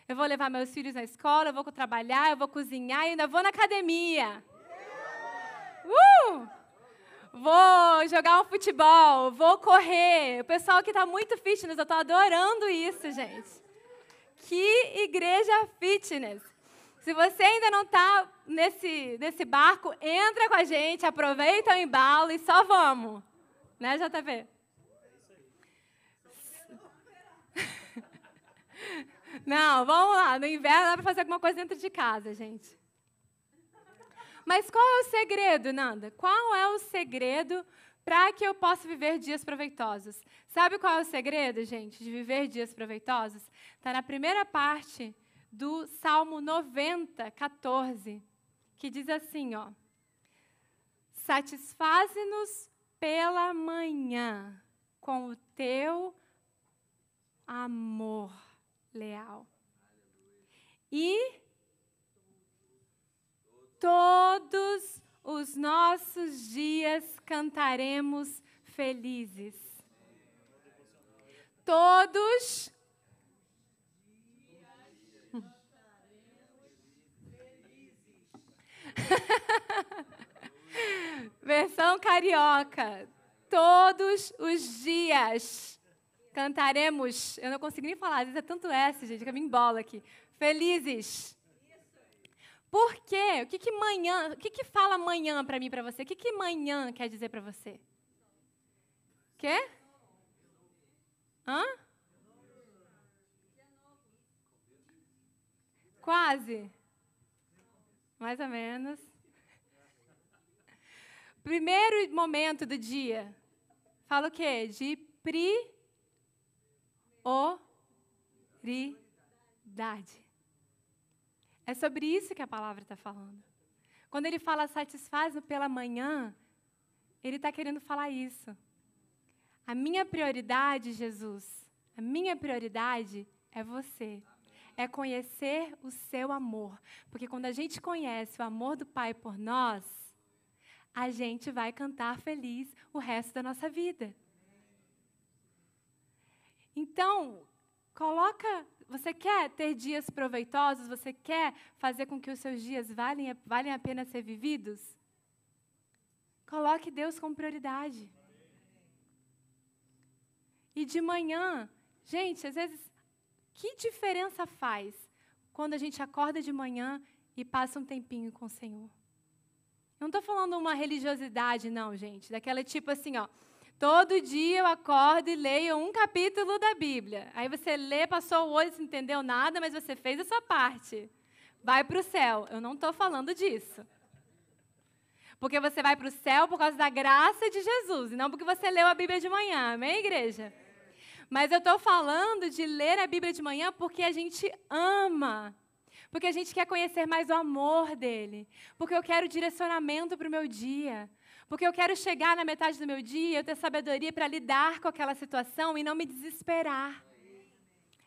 Eu vou levar meus filhos na escola, eu vou trabalhar, eu vou cozinhar e ainda vou na academia. Uh! Vou jogar um futebol, vou correr. O pessoal que está muito fitness, eu estou adorando isso, gente. Que igreja fitness. Se você ainda não está nesse, nesse barco, entra com a gente, aproveita o embalo e só vamos. Né, JV? Não, vamos lá. No inverno dá para fazer alguma coisa dentro de casa, gente. Mas qual é o segredo, Nanda? Qual é o segredo para que eu possa viver dias proveitosos? Sabe qual é o segredo, gente, de viver dias proveitosos? Está na primeira parte do Salmo 90, 14, que diz assim, ó. Satisfaze-nos pela manhã com o teu amor leal. E todos os nossos dias cantaremos felizes. Todos Versão carioca. Todos os dias cantaremos. Eu não consigo nem falar, às vezes é tanto S, gente, que eu me embola aqui. Felizes. Por quê? O que, que manhã, o que, que fala manhã para mim, para você? O que, que manhã quer dizer para você? Quê? Hã? Quase. Mais ou menos. Primeiro momento do dia. Fala o quê? De prioridade. É sobre isso que a palavra está falando. Quando ele fala satisfaz-me pela manhã, ele está querendo falar isso. A minha prioridade, Jesus, a minha prioridade é você. É conhecer o seu amor. Porque quando a gente conhece o amor do Pai por nós, a gente vai cantar feliz o resto da nossa vida. Então, coloca. Você quer ter dias proveitosos? Você quer fazer com que os seus dias valem, valem a pena ser vividos? Coloque Deus como prioridade. E de manhã, gente, às vezes, que diferença faz quando a gente acorda de manhã e passa um tempinho com o Senhor? Eu não estou falando uma religiosidade, não, gente. Daquela tipo assim, ó. Todo dia eu acordo e leio um capítulo da Bíblia. Aí você lê, passou o olho, não entendeu nada, mas você fez a sua parte. Vai para o céu. Eu não estou falando disso. Porque você vai para o céu por causa da graça de Jesus, e não porque você leu a Bíblia de manhã. Amém, igreja? Mas eu estou falando de ler a Bíblia de manhã porque a gente ama. Porque a gente quer conhecer mais o amor dele. Porque eu quero direcionamento para o meu dia. Porque eu quero chegar na metade do meu dia, eu ter sabedoria para lidar com aquela situação e não me desesperar.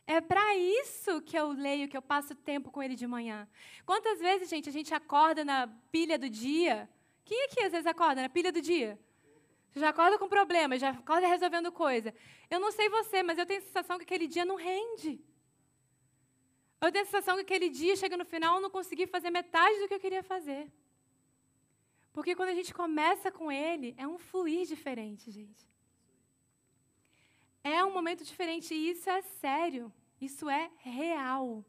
É para isso que eu leio, que eu passo tempo com ele de manhã. Quantas vezes, gente, a gente acorda na pilha do dia? Quem aqui às vezes acorda na pilha do dia? já acorda com problema, já acorda resolvendo coisa. Eu não sei você, mas eu tenho a sensação que aquele dia não rende. Eu tenho a sensação que aquele dia, chega no final, eu não consegui fazer metade do que eu queria fazer. Porque quando a gente começa com ele, é um fluir diferente, gente. É um momento diferente e isso é sério. Isso é real.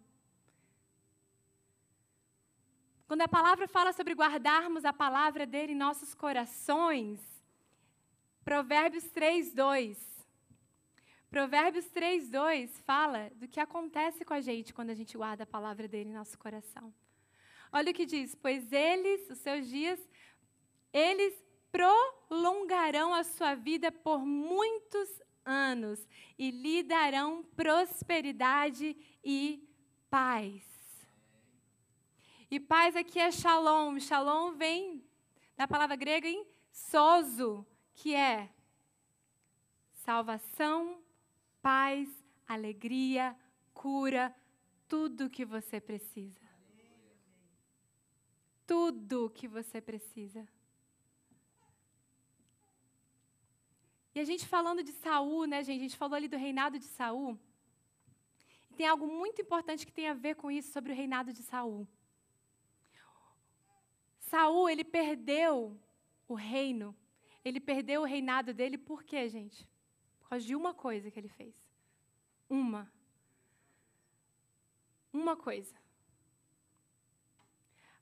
Quando a palavra fala sobre guardarmos a palavra dele em nossos corações, Provérbios 3, 2. Provérbios 3, 2 fala do que acontece com a gente quando a gente guarda a palavra dele em nosso coração. Olha o que diz: Pois eles, os seus dias, eles prolongarão a sua vida por muitos anos e lhe darão prosperidade e paz. E paz aqui é shalom. Shalom vem da palavra grega em sozo, que é salvação, paz, alegria, cura, tudo que você precisa. Tudo que você precisa. E a gente falando de Saul, né, gente? A gente falou ali do reinado de Saul. E tem algo muito importante que tem a ver com isso sobre o reinado de Saul. Saul, ele perdeu o reino ele perdeu o reinado dele por quê, gente? Por causa de uma coisa que ele fez. Uma. Uma coisa.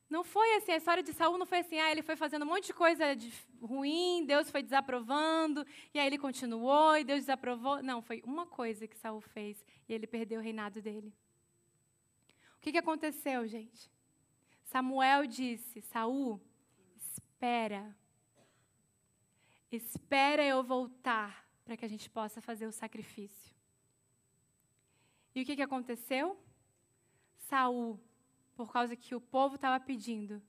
Não foi assim, a história de Saul não foi assim, ah, ele foi fazendo um monte de coisa de ruim, Deus foi desaprovando, e aí ele continuou e Deus desaprovou. Não, foi uma coisa que Saul fez e ele perdeu o reinado dele. O que, que aconteceu, gente? Samuel disse: Saul, espera Espera eu voltar para que a gente possa fazer o sacrifício. E o que, que aconteceu? Saul, por causa que o povo estava pedindo,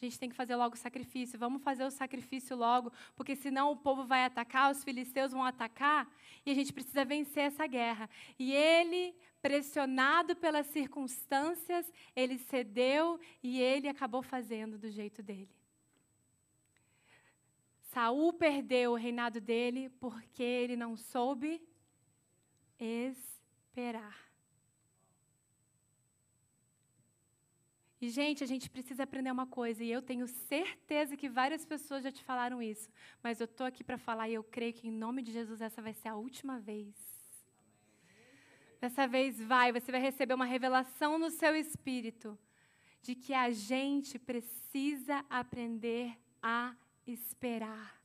a gente tem que fazer logo o sacrifício. Vamos fazer o sacrifício logo, porque senão o povo vai atacar, os filisteus vão atacar, e a gente precisa vencer essa guerra. E ele, pressionado pelas circunstâncias, ele cedeu e ele acabou fazendo do jeito dele. Saul perdeu o reinado dele porque ele não soube esperar. E, gente, a gente precisa aprender uma coisa, e eu tenho certeza que várias pessoas já te falaram isso, mas eu estou aqui para falar e eu creio que, em nome de Jesus, essa vai ser a última vez. Dessa vez vai, você vai receber uma revelação no seu espírito de que a gente precisa aprender a esperar.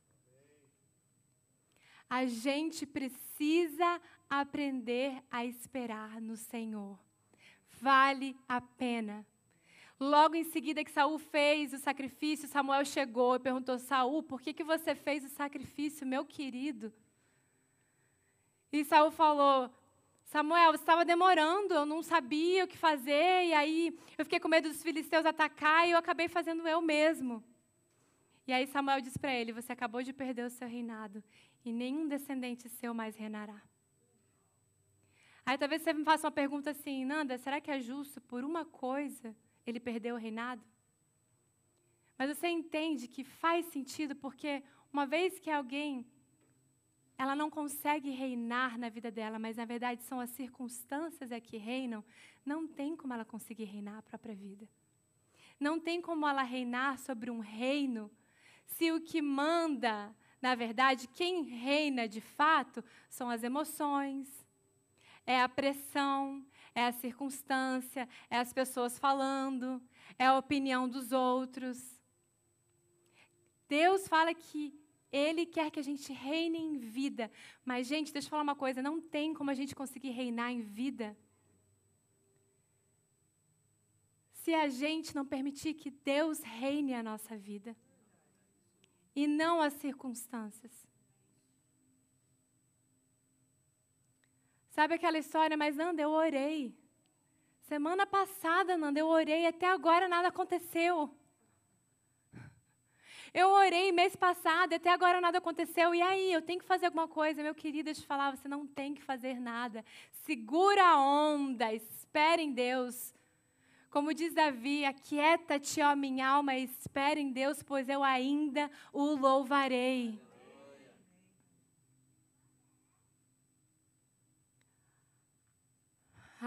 A gente precisa aprender a esperar no Senhor. vale a pena. Logo em seguida que Saul fez o sacrifício, Samuel chegou e perguntou: Saul, por que, que você fez o sacrifício, meu querido? E Saul falou: Samuel, você estava demorando, eu não sabia o que fazer, e aí eu fiquei com medo dos filisteus atacar e eu acabei fazendo eu mesmo. E aí Samuel disse para ele: Você acabou de perder o seu reinado, e nenhum descendente seu mais reinará. Aí talvez você me faça uma pergunta assim, Nanda, será que é justo por uma coisa ele perder o reinado? Mas você entende que faz sentido porque uma vez que alguém ela não consegue reinar na vida dela, mas na verdade são as circunstâncias é que reinam, não tem como ela conseguir reinar a própria vida. Não tem como ela reinar sobre um reino se o que manda, na verdade, quem reina de fato são as emoções, é a pressão, é a circunstância, é as pessoas falando, é a opinião dos outros. Deus fala que ele quer que a gente reine em vida. Mas, gente, deixa eu falar uma coisa: não tem como a gente conseguir reinar em vida se a gente não permitir que Deus reine a nossa vida e não as circunstâncias. Sabe aquela história, mas Nanda, eu orei. Semana passada, Nanda, eu orei, até agora nada aconteceu. Eu orei mês passado, até agora nada aconteceu. E aí, eu tenho que fazer alguma coisa? Meu querido, eu te falar, você não tem que fazer nada. Segura a onda, espere em Deus. Como diz Davi, aquieta-te, ó minha alma, e espere em Deus, pois eu ainda o louvarei.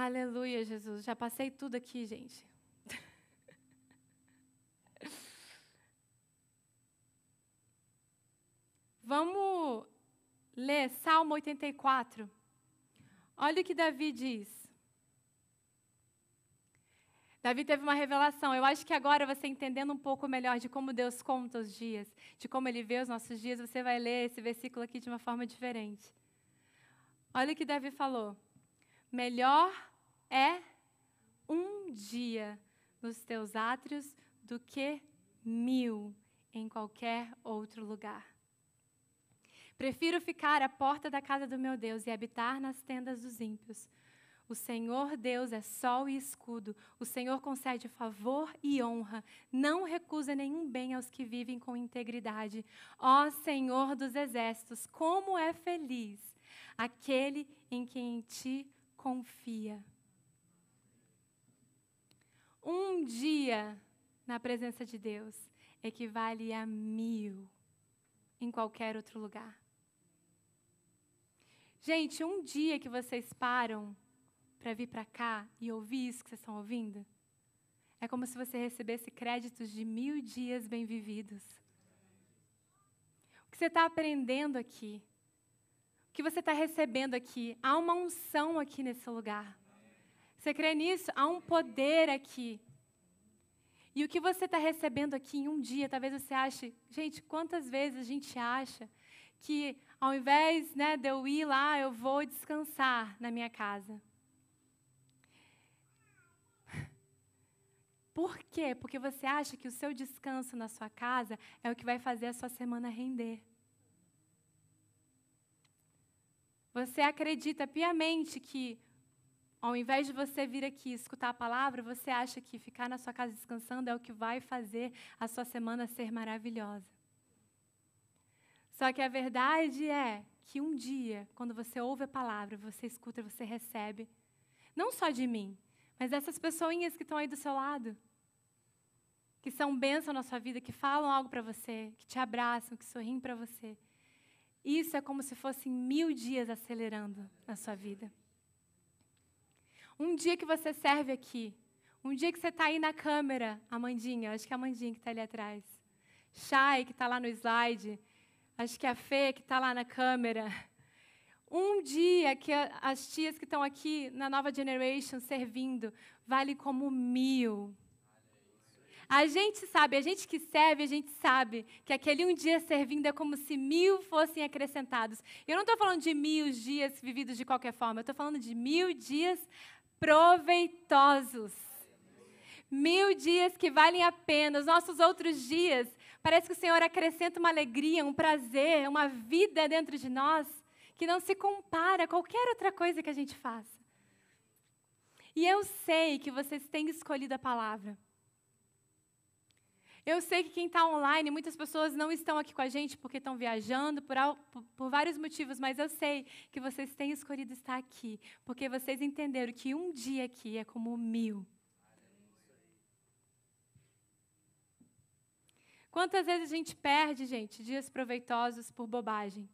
Aleluia, Jesus. Já passei tudo aqui, gente. Vamos ler Salmo 84. Olha o que Davi diz. Davi teve uma revelação. Eu acho que agora você entendendo um pouco melhor de como Deus conta os dias, de como Ele vê os nossos dias, você vai ler esse versículo aqui de uma forma diferente. Olha o que Davi falou. Melhor é um dia nos teus átrios do que mil em qualquer outro lugar. Prefiro ficar à porta da casa do meu Deus e habitar nas tendas dos ímpios. O Senhor Deus é sol e escudo. O Senhor concede favor e honra. Não recusa nenhum bem aos que vivem com integridade. Ó Senhor dos exércitos, como é feliz aquele em quem ti confia. Um dia na presença de Deus equivale a mil em qualquer outro lugar. Gente, um dia que vocês param para vir para cá e ouvir isso que vocês estão ouvindo, é como se você recebesse créditos de mil dias bem vividos. O que você está aprendendo aqui, o que você está recebendo aqui, há uma unção aqui nesse lugar. Você crê nisso? Há um poder aqui. E o que você está recebendo aqui em um dia, talvez você ache, gente, quantas vezes a gente acha que ao invés né, de eu ir lá, eu vou descansar na minha casa. Por quê? Porque você acha que o seu descanso na sua casa é o que vai fazer a sua semana render. Você acredita piamente que, ao invés de você vir aqui escutar a palavra, você acha que ficar na sua casa descansando é o que vai fazer a sua semana ser maravilhosa. Só que a verdade é que um dia, quando você ouve a palavra, você escuta, você recebe, não só de mim, mas dessas pessoinhas que estão aí do seu lado, que são bênção na sua vida, que falam algo para você, que te abraçam, que sorriem para você. Isso é como se fossem mil dias acelerando na sua vida. Um dia que você serve aqui, um dia que você está aí na câmera, Amandinha, acho que é a Amandinha que está ali atrás. Chay, que está lá no slide, acho que a Fê, que está lá na câmera. Um dia que as tias que estão aqui na nova generation servindo, vale como mil. A gente sabe, a gente que serve, a gente sabe que aquele um dia servindo é como se mil fossem acrescentados. Eu não estou falando de mil dias vividos de qualquer forma, eu estou falando de mil dias proveitosos. Mil dias que valem a pena. Os nossos outros dias, parece que o Senhor acrescenta uma alegria, um prazer, uma vida dentro de nós que não se compara a qualquer outra coisa que a gente faça. E eu sei que vocês têm escolhido a palavra. Eu sei que quem está online, muitas pessoas não estão aqui com a gente porque estão viajando, por, por, vários motivos, mas eu sei que vocês têm escolhido estar aqui, porque vocês entenderam que um dia aqui é como mil. Quantas vezes a gente perde, gente, dias proveitosos por bobagem?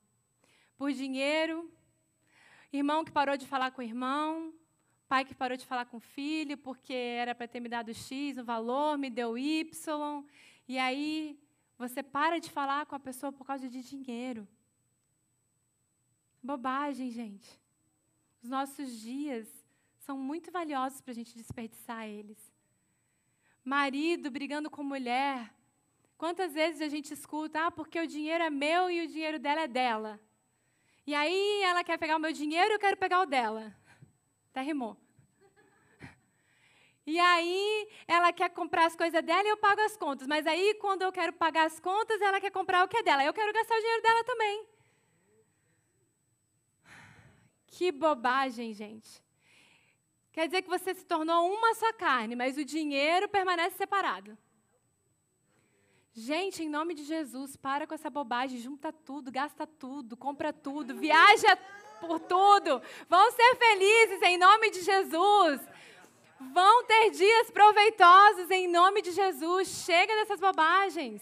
Por dinheiro, irmão que parou de falar com o irmão, pai que parou de falar com o filho porque era para ter me dado X, um valor, me deu Y. E aí você para de falar com a pessoa por causa de dinheiro. Bobagem, gente. Os nossos dias são muito valiosos para a gente desperdiçar eles. Marido brigando com mulher. Quantas vezes a gente escuta, ah, porque o dinheiro é meu e o dinheiro dela é dela. E aí ela quer pegar o meu dinheiro e eu quero pegar o dela. Até rimou. E aí ela quer comprar as coisas dela e eu pago as contas. Mas aí quando eu quero pagar as contas, ela quer comprar o que é dela. Eu quero gastar o dinheiro dela também. Que bobagem, gente. Quer dizer que você se tornou uma só carne, mas o dinheiro permanece separado. Gente, em nome de Jesus, para com essa bobagem, junta tudo, gasta tudo, compra tudo, viaja por tudo. Vão ser felizes em nome de Jesus. Vão ter dias proveitosos em nome de Jesus. Chega dessas bobagens.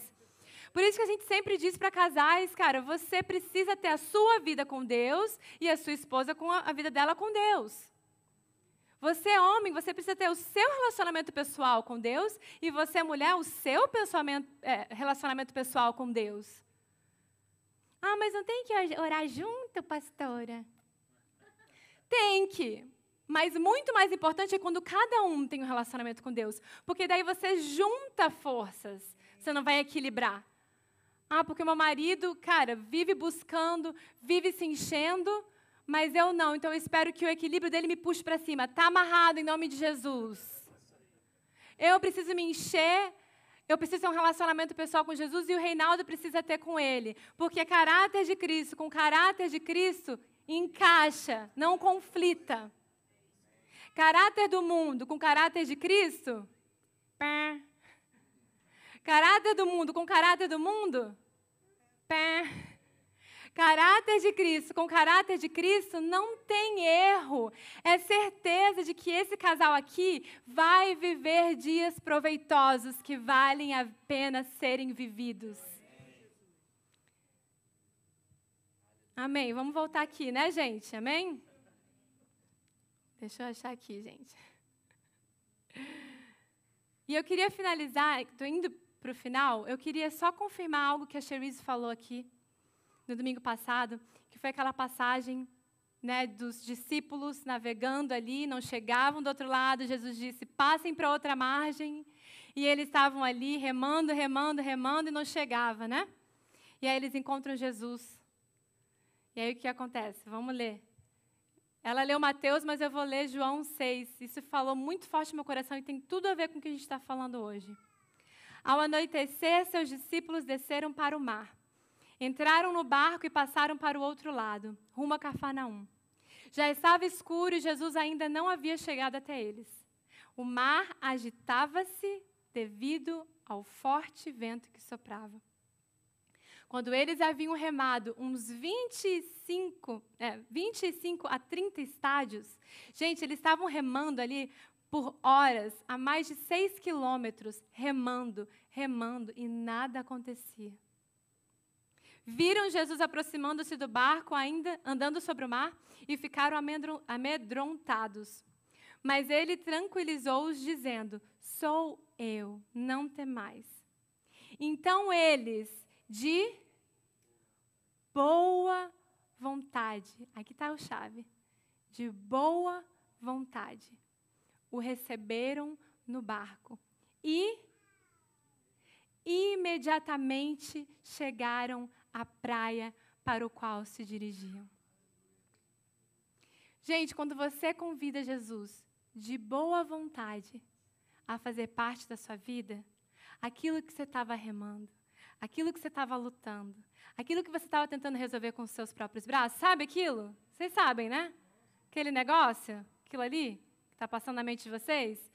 Por isso que a gente sempre diz para casais, cara, você precisa ter a sua vida com Deus e a sua esposa com a, vida dela com Deus. Você, homem, você precisa ter o seu relacionamento pessoal com Deus e você, mulher, o seu é, relacionamento pessoal com Deus. Ah, mas não tem que orar junto, pastora? Tem que. Mas muito mais importante é quando cada um tem um relacionamento com Deus. Porque daí você junta forças. Você não vai equilibrar. Ah, porque meu marido, cara, vive buscando, vive se enchendo, mas eu não. Então eu espero que o equilíbrio dele me puxe para cima. Está amarrado em nome de Jesus. Eu preciso me encher. Eu preciso ter um relacionamento pessoal com Jesus e o Reinaldo precisa ter com ele. Porque caráter de Cristo com caráter de Cristo encaixa, não conflita. Caráter do mundo com caráter de Cristo? Pé. Caráter do mundo com caráter do mundo? Pé. Caráter de Cristo com caráter de Cristo não tem erro. É certeza de que esse casal aqui vai viver dias proveitosos que valem a pena serem vividos. Amém. Vamos voltar aqui, né, gente? Amém? Deixa eu achar aqui, gente. E eu queria finalizar, estou indo para o final, eu queria só confirmar algo que a Cherise falou aqui no domingo passado, que foi aquela passagem né, dos discípulos navegando ali, não chegavam do outro lado, Jesus disse: passem para outra margem. E eles estavam ali remando, remando, remando e não chegava, né? E aí eles encontram Jesus. E aí o que acontece? Vamos ler. Ela leu Mateus, mas eu vou ler João 6. Isso falou muito forte no meu coração e tem tudo a ver com o que a gente está falando hoje. Ao anoitecer, seus discípulos desceram para o mar. Entraram no barco e passaram para o outro lado, rumo a Cafarnaum. Já estava escuro e Jesus ainda não havia chegado até eles. O mar agitava-se devido ao forte vento que soprava. Quando eles haviam remado uns 25, é, 25 a 30 estádios, gente, eles estavam remando ali por horas, a mais de 6 quilômetros, remando, remando, e nada acontecia. Viram Jesus aproximando-se do barco, ainda andando sobre o mar, e ficaram amedrontados. Mas ele tranquilizou-os, dizendo: Sou eu, não temais. Então eles, de boa vontade. Aqui está o chave. De boa vontade. O receberam no barco. E imediatamente chegaram à praia para o qual se dirigiam. Gente, quando você convida Jesus de boa vontade a fazer parte da sua vida aquilo que você estava remando, aquilo que você estava lutando, aquilo que você estava tentando resolver com os seus próprios braços. Sabe aquilo? Vocês sabem, né? Aquele negócio, aquilo ali, que está passando na mente de vocês?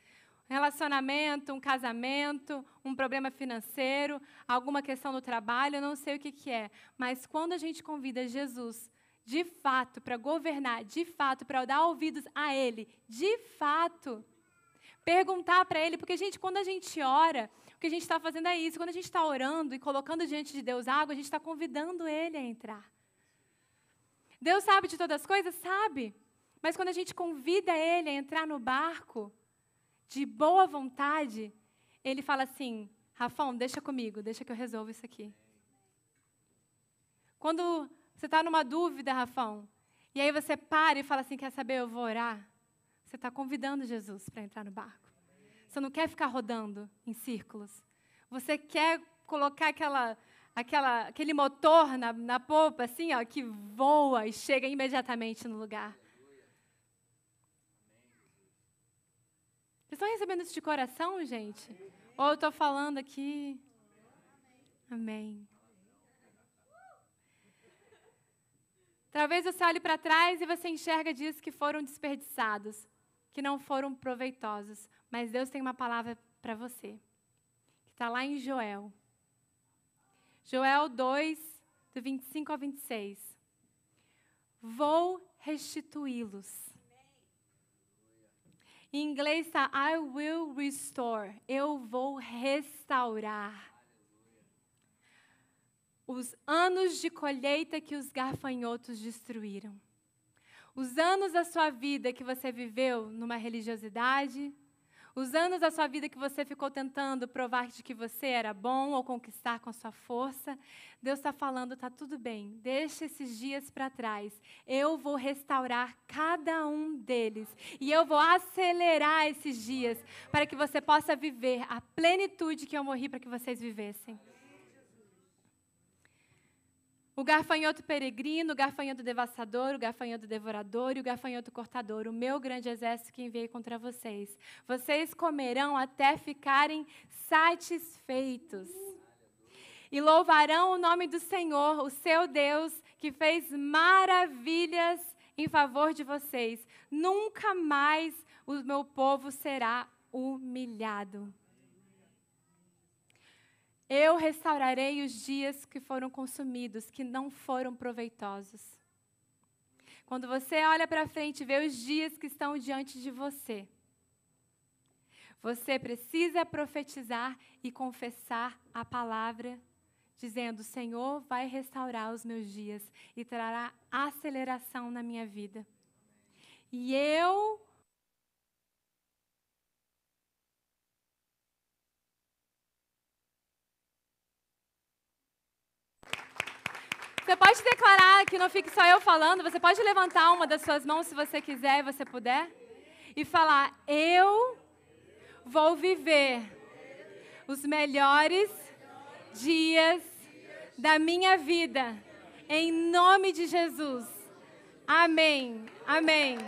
Relacionamento, um casamento, um problema financeiro, alguma questão no trabalho, eu não sei o que, que é. Mas quando a gente convida Jesus de fato, para governar, de fato, para dar ouvidos a Ele, de fato. Perguntar para Ele, porque, gente, quando a gente ora, o que a gente está fazendo é isso. Quando a gente está orando e colocando diante de Deus água, a gente está convidando Ele a entrar. Deus sabe de todas as coisas? Sabe. Mas quando a gente convida Ele a entrar no barco, de boa vontade, Ele fala assim: Rafão, deixa comigo, deixa que eu resolvo isso aqui. Quando você está numa dúvida, Rafão, e aí você para e fala assim: quer saber, eu vou orar. Você está convidando Jesus para entrar no barco. Você não quer ficar rodando em círculos. Você quer colocar aquela, aquela, aquele motor na, na assim, ó, que voa e chega imediatamente no lugar. Vocês estão recebendo isso de coração, gente? Ou eu estou falando aqui? Amém. Talvez você olhe para trás e você enxerga dias que foram desperdiçados, que não foram proveitosos. Mas Deus tem uma palavra para você, que está lá em Joel. Joel 2, do 25 ao 26. Vou restituí-los. Em inglês está I will restore. Eu vou restaurar os anos de colheita que os gafanhotos destruíram. Os anos da sua vida que você viveu numa religiosidade, os anos da sua vida que você ficou tentando provar de que você era bom ou conquistar com a sua força, Deus está falando, está tudo bem, deixa esses dias para trás. Eu vou restaurar cada um deles e eu vou acelerar esses dias para que você possa viver a plenitude que eu morri para que vocês vivessem. O gafanhoto peregrino, o gafanhoto devastador, o gafanhoto devorador e o gafanhoto cortador, o meu grande exército que enviei contra vocês. Vocês comerão até ficarem satisfeitos. E louvarão o nome do Senhor, o seu Deus, que fez maravilhas em favor de vocês. Nunca mais o meu povo será humilhado. Eu restaurarei os dias que foram consumidos, que não foram proveitosos. Quando você olha para frente e vê os dias que estão diante de você, você precisa profetizar e confessar a palavra, dizendo: O Senhor vai restaurar os meus dias e trará aceleração na minha vida. E eu Você pode declarar que não fique só eu falando, você pode levantar uma das suas mãos se você quiser e você puder e falar: Eu vou viver os melhores dias da minha vida, em nome de Jesus. Amém. Amém.